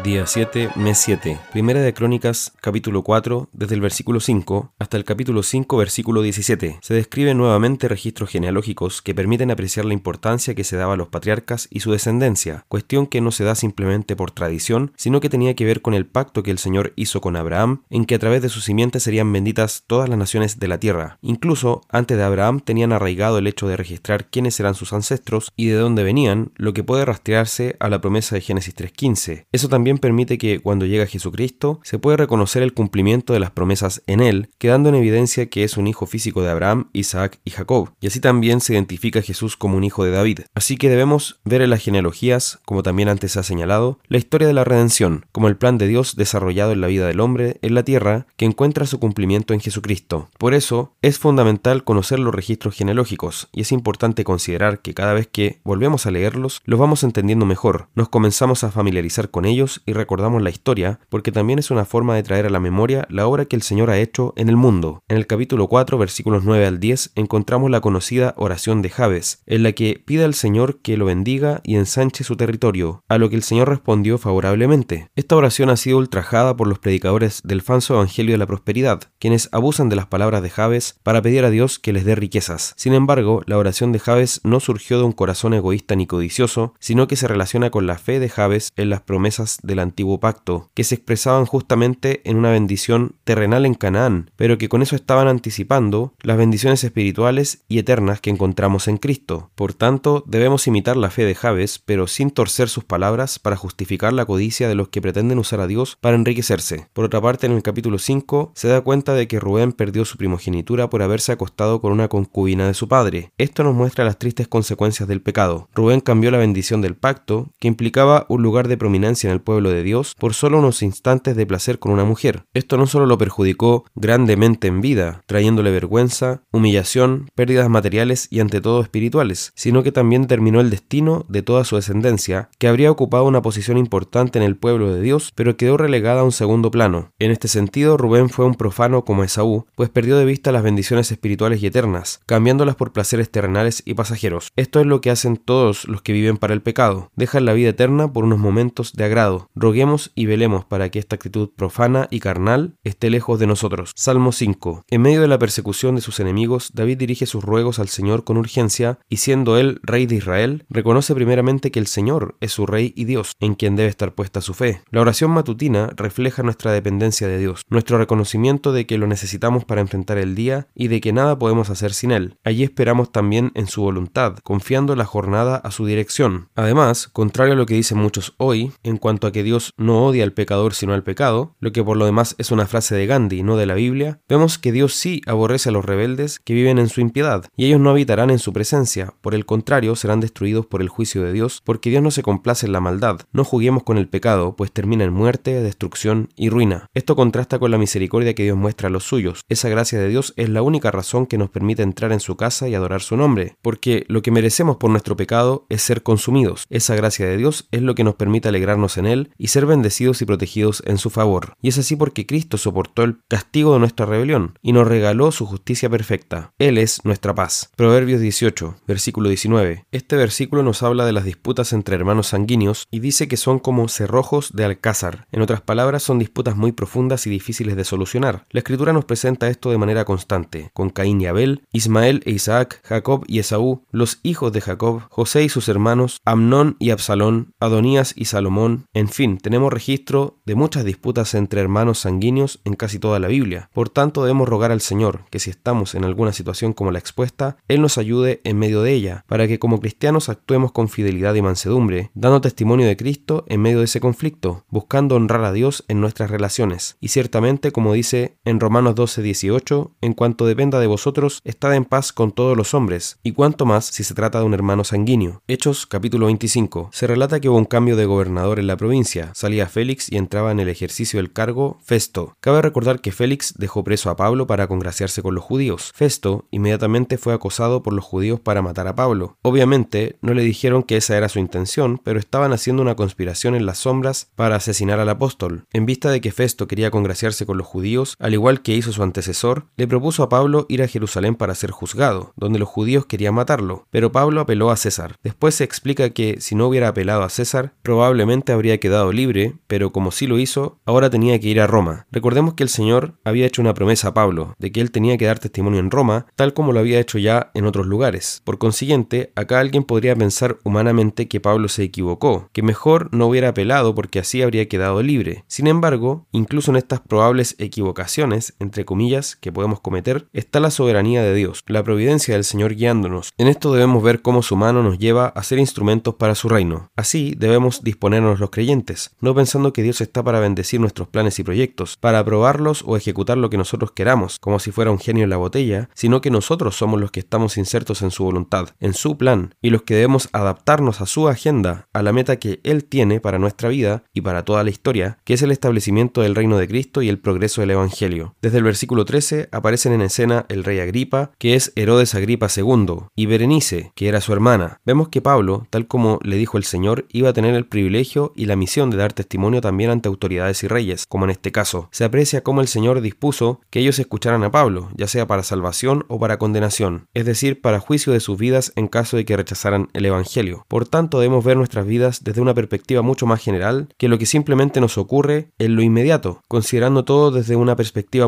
Día 7, mes 7. Primera de Crónicas, capítulo 4, desde el versículo 5 hasta el capítulo 5, versículo 17. Se describen nuevamente registros genealógicos que permiten apreciar la importancia que se daba a los patriarcas y su descendencia, cuestión que no se da simplemente por tradición, sino que tenía que ver con el pacto que el Señor hizo con Abraham, en que a través de su simiente serían benditas todas las naciones de la tierra. Incluso antes de Abraham tenían arraigado el hecho de registrar quiénes eran sus ancestros y de dónde venían, lo que puede rastrearse a la promesa de Génesis 3.15. Eso también también permite que cuando llega Jesucristo se puede reconocer el cumplimiento de las promesas en él, quedando en evidencia que es un hijo físico de Abraham, Isaac y Jacob, y así también se identifica Jesús como un hijo de David. Así que debemos ver en las genealogías, como también antes se ha señalado, la historia de la redención, como el plan de Dios desarrollado en la vida del hombre en la tierra, que encuentra su cumplimiento en Jesucristo. Por eso, es fundamental conocer los registros genealógicos, y es importante considerar que cada vez que volvemos a leerlos, los vamos entendiendo mejor, nos comenzamos a familiarizar con ellos, y recordamos la historia, porque también es una forma de traer a la memoria la obra que el Señor ha hecho en el mundo. En el capítulo 4, versículos 9 al 10, encontramos la conocida oración de Jabes, en la que pide al Señor que lo bendiga y ensanche su territorio, a lo que el Señor respondió favorablemente. Esta oración ha sido ultrajada por los predicadores del falso evangelio de la prosperidad, quienes abusan de las palabras de Jabes para pedir a Dios que les dé riquezas. Sin embargo, la oración de Jabes no surgió de un corazón egoísta ni codicioso, sino que se relaciona con la fe de Jabes en las promesas del antiguo pacto, que se expresaban justamente en una bendición terrenal en Canaán, pero que con eso estaban anticipando las bendiciones espirituales y eternas que encontramos en Cristo. Por tanto, debemos imitar la fe de Javes, pero sin torcer sus palabras para justificar la codicia de los que pretenden usar a Dios para enriquecerse. Por otra parte, en el capítulo 5 se da cuenta de que Rubén perdió su primogenitura por haberse acostado con una concubina de su padre. Esto nos muestra las tristes consecuencias del pecado. Rubén cambió la bendición del pacto, que implicaba un lugar de prominencia en el pueblo pueblo de Dios por solo unos instantes de placer con una mujer. Esto no solo lo perjudicó grandemente en vida, trayéndole vergüenza, humillación, pérdidas materiales y ante todo espirituales, sino que también determinó el destino de toda su descendencia, que habría ocupado una posición importante en el pueblo de Dios, pero quedó relegada a un segundo plano. En este sentido, Rubén fue un profano como Esaú, pues perdió de vista las bendiciones espirituales y eternas, cambiándolas por placeres terrenales y pasajeros. Esto es lo que hacen todos los que viven para el pecado, dejan la vida eterna por unos momentos de agrado, roguemos y velemos para que esta actitud profana y carnal esté lejos de nosotros. Salmo 5. En medio de la persecución de sus enemigos, David dirige sus ruegos al Señor con urgencia y siendo él rey de Israel, reconoce primeramente que el Señor es su rey y Dios, en quien debe estar puesta su fe. La oración matutina refleja nuestra dependencia de Dios, nuestro reconocimiento de que lo necesitamos para enfrentar el día y de que nada podemos hacer sin él. Allí esperamos también en su voluntad, confiando la jornada a su dirección. Además, contrario a lo que dicen muchos hoy, en cuanto a que Dios no odia al pecador sino al pecado, lo que por lo demás es una frase de Gandhi, no de la Biblia, vemos que Dios sí aborrece a los rebeldes que viven en su impiedad, y ellos no habitarán en su presencia, por el contrario serán destruidos por el juicio de Dios, porque Dios no se complace en la maldad. No juguemos con el pecado, pues termina en muerte, destrucción y ruina. Esto contrasta con la misericordia que Dios muestra a los suyos. Esa gracia de Dios es la única razón que nos permite entrar en su casa y adorar su nombre, porque lo que merecemos por nuestro pecado es ser consumidos. Esa gracia de Dios es lo que nos permite alegrarnos en Él y ser bendecidos y protegidos en su favor. Y es así porque Cristo soportó el castigo de nuestra rebelión y nos regaló su justicia perfecta. Él es nuestra paz. Proverbios 18, versículo 19. Este versículo nos habla de las disputas entre hermanos sanguíneos y dice que son como cerrojos de alcázar. En otras palabras, son disputas muy profundas y difíciles de solucionar. La escritura nos presenta esto de manera constante, con Caín y Abel, Ismael e Isaac, Jacob y Esaú, los hijos de Jacob, José y sus hermanos, Amnón y Absalón, Adonías y Salomón, en fin, tenemos registro de muchas disputas entre hermanos sanguíneos en casi toda la Biblia. Por tanto, debemos rogar al Señor que si estamos en alguna situación como la expuesta, Él nos ayude en medio de ella, para que como cristianos actuemos con fidelidad y mansedumbre, dando testimonio de Cristo en medio de ese conflicto, buscando honrar a Dios en nuestras relaciones. Y ciertamente, como dice en Romanos 12, 18, en cuanto dependa de vosotros, estad en paz con todos los hombres, y cuanto más si se trata de un hermano sanguíneo. Hechos capítulo 25. Se relata que hubo un cambio de gobernador en la provincia salía Félix y entraba en el ejercicio del cargo Festo. Cabe recordar que Félix dejó preso a Pablo para congraciarse con los judíos. Festo inmediatamente fue acosado por los judíos para matar a Pablo. Obviamente no le dijeron que esa era su intención, pero estaban haciendo una conspiración en las sombras para asesinar al apóstol. En vista de que Festo quería congraciarse con los judíos, al igual que hizo su antecesor, le propuso a Pablo ir a Jerusalén para ser juzgado, donde los judíos querían matarlo, pero Pablo apeló a César. Después se explica que si no hubiera apelado a César, probablemente habría quedado libre, pero como sí lo hizo, ahora tenía que ir a Roma. Recordemos que el Señor había hecho una promesa a Pablo, de que él tenía que dar testimonio en Roma, tal como lo había hecho ya en otros lugares. Por consiguiente, acá alguien podría pensar humanamente que Pablo se equivocó, que mejor no hubiera apelado porque así habría quedado libre. Sin embargo, incluso en estas probables equivocaciones, entre comillas, que podemos cometer, está la soberanía de Dios, la providencia del Señor guiándonos. En esto debemos ver cómo su mano nos lleva a ser instrumentos para su reino. Así debemos disponernos los creyentes, no pensando que Dios está para bendecir nuestros planes y proyectos, para aprobarlos o ejecutar lo que nosotros queramos, como si fuera un genio en la botella, sino que nosotros somos los que estamos insertos en su voluntad, en su plan, y los que debemos adaptarnos a su agenda, a la meta que Él tiene para nuestra vida y para toda la historia, que es el establecimiento del reino de Cristo y el progreso del Evangelio. Desde el versículo 13 aparecen en escena el rey Agripa, que es Herodes Agripa II, y Berenice, que era su hermana. Vemos que Pablo, tal como le dijo el Señor, iba a tener el privilegio y la misión de dar testimonio también ante autoridades y reyes, como en este caso. Se aprecia cómo el Señor dispuso que ellos escucharan a Pablo, ya sea para salvación o para condenación, es decir, para juicio de sus vidas en caso de que rechazaran el Evangelio. Por tanto, debemos ver nuestras vidas desde una perspectiva mucho más general que lo que simplemente nos ocurre en lo inmediato, considerando todo desde una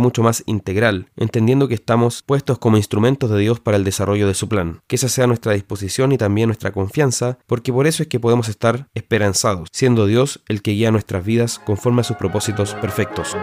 mucho más integral, entendiendo que estamos puestos como instrumentos de Dios para el desarrollo de su plan. Que esa sea nuestra disposición y también nuestra confianza, porque por eso es que podemos estar esperanzados, siendo Dios el que guía nuestras vidas conforme a sus propósitos perfectos.